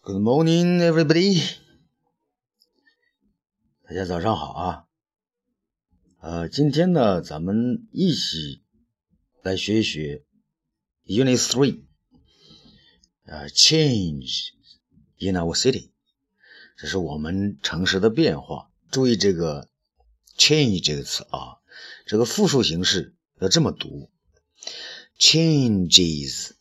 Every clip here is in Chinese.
Good morning, everybody。大家早上好啊。呃，今天呢，咱们一起来学一学 Unit Three。呃，Change in our city，这是我们城市的变化。注意这个 change 这个词啊，这个复数形式要这么读：changes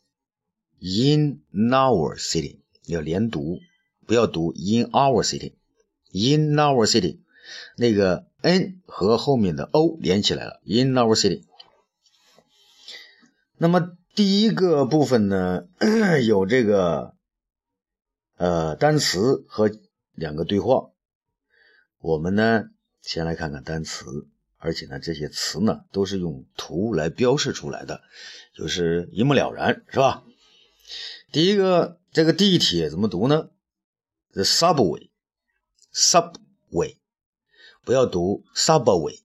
in our city。要连读，不要读 in our city，in our city，那个 n 和后面的 o 连起来了，in our city。那么第一个部分呢，有这个呃单词和两个对话。我们呢先来看看单词，而且呢这些词呢都是用图来标示出来的，就是一目了然，是吧？第一个。这个地铁怎么读呢？The subway，subway，不要读 subway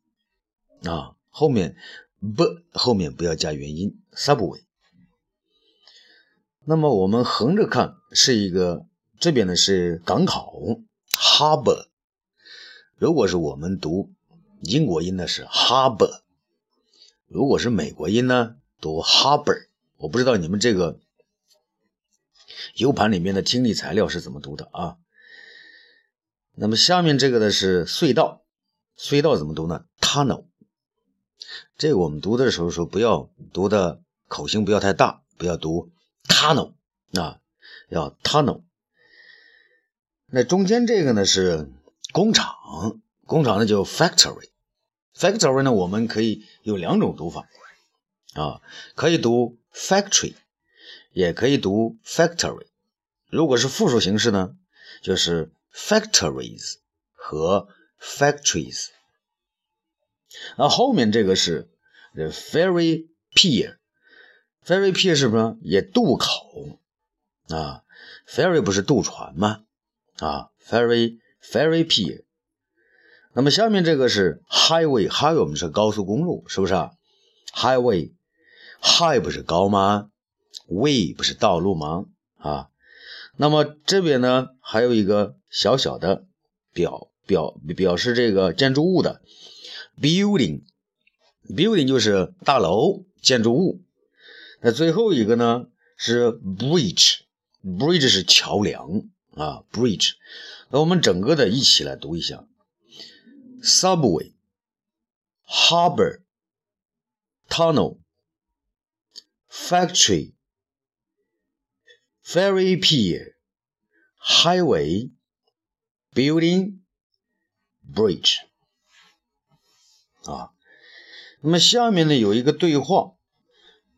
啊，后面 b 后面不要加元音，subway。那么我们横着看是一个，这边呢是港口，harbor。如果是我们读英国音呢是 harbor，如果是美国音呢读 harbor。我不知道你们这个。U 盘里面的听力材料是怎么读的啊？那么下面这个呢是隧道，隧道怎么读呢？Tunnel。这个我们读的时候说不要读的口型不要太大，不要读 tunnel 啊，要 tunnel。那中间这个呢是工厂，工厂呢叫 factory，factory 呢我们可以有两种读法啊，可以读 factory。也可以读 factory，如果是复数形式呢，就是 factories 和 factories。那后面这个是 the ferry pier，ferry pier 是不是？也渡口啊，ferry 不是渡船吗？啊，ferry ferry pier。那么下面这个是 highway，highway 我们是高速公路，是不是啊？highway，high 不是高吗？way 不是道路吗？啊，那么这边呢还有一个小小的表表表示这个建筑物的 building，building 就是大楼建筑物。那最后一个呢是 bridge，bridge 是桥梁啊，bridge。那我们整个的一起来读一下：subway，harbor，tunnel，factory。Ferry pier, highway, building, bridge。啊，那么下面呢有一个对话，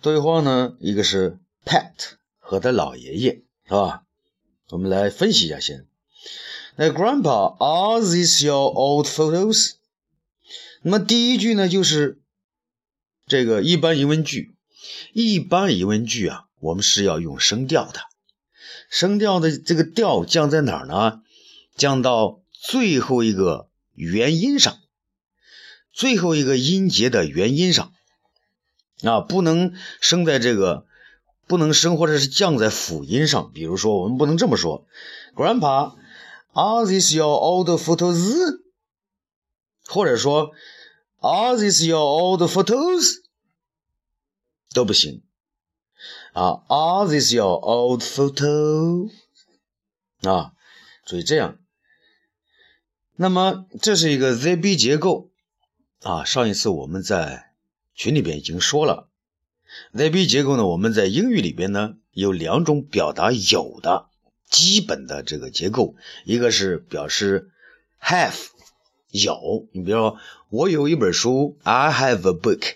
对话呢一个是 Pat 和他老爷爷，是吧？我们来分析一下先。那 Grandpa, are these your old photos？那么第一句呢就是这个一般疑问句，一般疑问句啊，我们是要用声调的。声调的这个调降在哪儿呢？降到最后一个元音上，最后一个音节的元音上啊，不能升在这个，不能升或者是降在辅音上。比如说，我们不能这么说：“Grandpa，are these your old photos？” 或者说：“Are these your old photos？” 都不行。啊，Are these your old photo？啊，所以这样。那么这是一个 ZB 结构啊。上一次我们在群里边已经说了，ZB 结构呢，我们在英语里边呢有两种表达有的基本的这个结构，一个是表示 have 有，你比如说我有一本书，I have a book。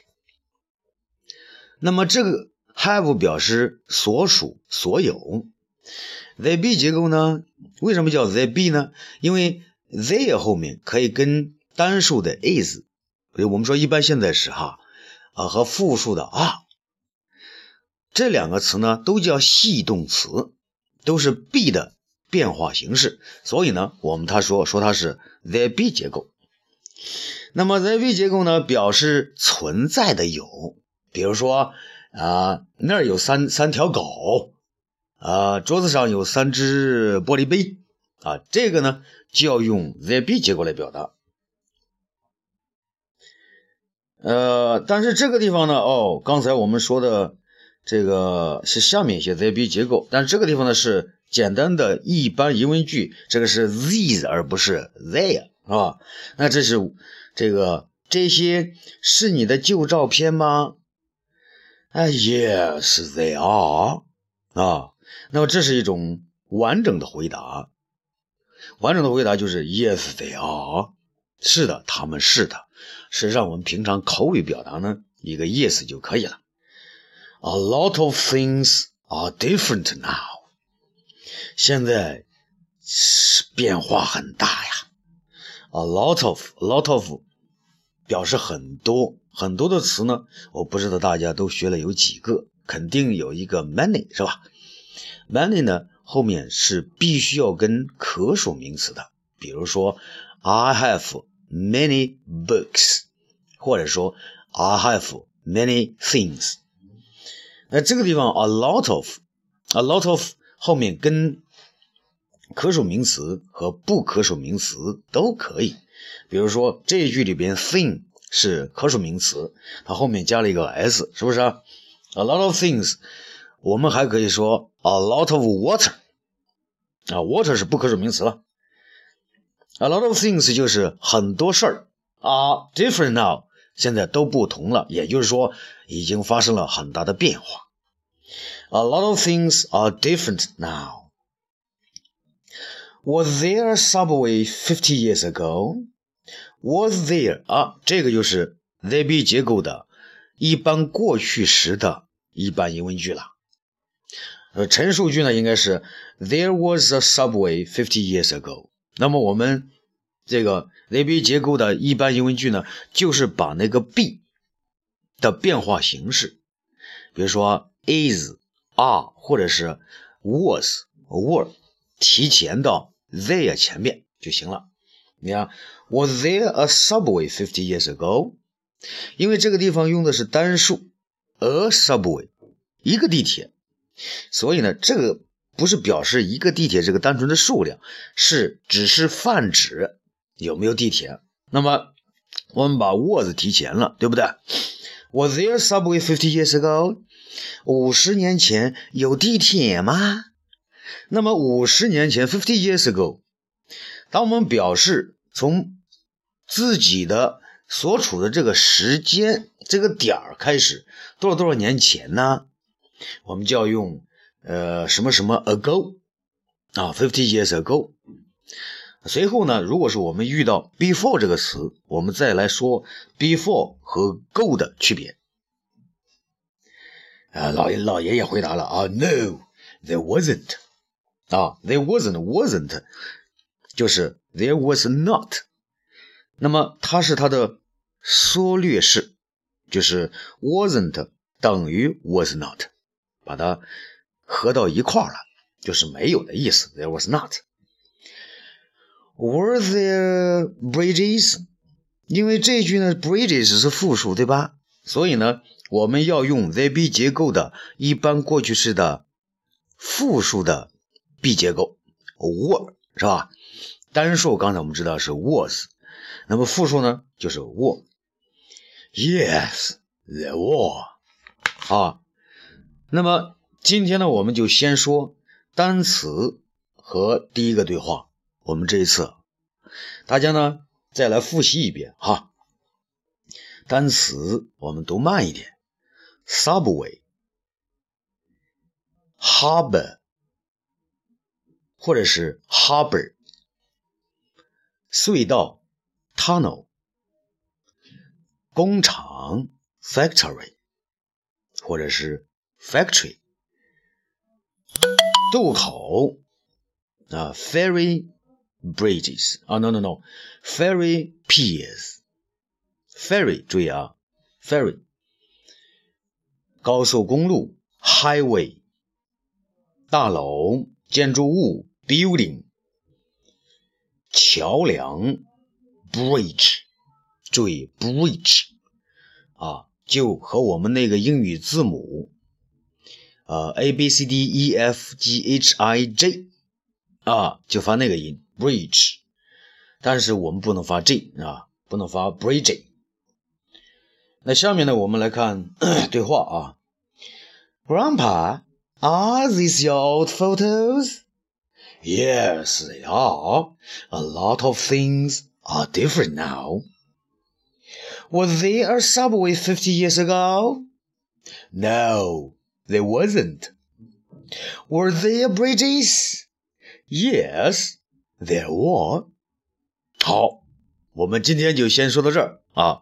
那么这个。Have 表示所属、所有。they be 结构呢？为什么叫 they be 呢？因为 they 后面可以跟单数的 is，我们说一般现在时哈啊和复数的啊这两个词呢都叫系动词，都是 be 的变化形式。所以呢，我们他说说它是 they be 结构。那么 they be 结构呢，表示存在的有，比如说。啊，那儿有三三条狗，啊，桌子上有三只玻璃杯啊，这个呢就要用 there be 结构来表达。呃，但是这个地方呢，哦，刚才我们说的这个是下面一些 there be 结构，但是这个地方呢是简单的一般疑问句，这个是 these 而不是 there，是吧？那这是这个这些是你的旧照片吗？哎，Yes, they are 啊。那么这是一种完整的回答，完整的回答就是 Yes, they are。是的，他们是的。实际上，我们平常口语表达呢，一个 yes 就可以了。A lot of things are different now。现在是变化很大呀。A lot of, lot of 表示很多很多的词呢，我不知道大家都学了有几个，肯定有一个 many 是吧？many 呢后面是必须要跟可数名词的，比如说 I have。many books，或者说 I have many things。那这个地方 a lot of，a lot of 后面跟可数名词和不可数名词都可以。比如说这一句里边 thing 是可数名词，它后面加了一个 s，是不是啊？a lot of things，我们还可以说 a lot of water，啊，water 是不可数名词了。A lot of things 就是很多事儿，are different now，现在都不同了，也就是说已经发生了很大的变化。A lot of things are different now. Was there a subway fifty years ago? Was there 啊，这个就是 there be 结构的一般过去时的一般疑问句了。呃，陈述句呢应该是 There was a subway fifty years ago. 那么我们这个 there be 结构的一般疑问句呢，就是把那个 be 的变化形式，比如说 is、are 或者是 was、were 提前到 there 前面就行了。你看，Was there a subway fifty years ago？因为这个地方用的是单数，a subway 一个地铁，所以呢，这个。不是表示一个地铁这个单纯的数量，是只是泛指有没有地铁。那么我们把 was 提前了，对不对？Was there subway fifty years ago？五十年前有地铁吗？那么五十年前 fifty years ago，当我们表示从自己的所处的这个时间这个点儿开始，多少多少年前呢？我们就要用。呃，什么什么 ago 啊，fifty years ago。随后呢，如果是我们遇到 before 这个词，我们再来说 before 和 go 的区别。啊，老爷老爷爷回答了啊，No，there wasn't。啊，there wasn't，wasn't 就是 there was not。那么它是它的缩略式，就是 wasn't 等于 was not，把它。合到一块儿了，就是没有的意思。There was not. Were there bridges？因为这句呢，bridges 是复数，对吧？所以呢，我们要用 there be 结构的一般过去式的复数的 B 结构，were 是吧？单数刚才我们知道是 was，那么复数呢就是 were。Yes, there were. 啊，那么。今天呢，我们就先说单词和第一个对话。我们这一次，大家呢再来复习一遍哈。单词我们读慢一点：subway、harbor，或者是 harbor；隧道 tunnel；工厂 factory，或者是 factory。渡口啊，ferry bridges 啊，no no no，ferry piers，ferry 注意啊，ferry 高速公路 highway 大楼建筑物 building 桥梁 bridge 注意 bridge 啊，就和我们那个英语字母。呃 a b c d e f g h i j 啊，就发那个音 bridge，但是我们不能发 j 啊，不能发 bridge。那下面呢，我们来看对话啊。Grandpa, are these your old photos? Yes, they are. A lot of things are different now. Was there a subway 50 years ago? No, there wasn't. Were there bridges? Yes, there were. 好，我们今天就先说到这儿啊。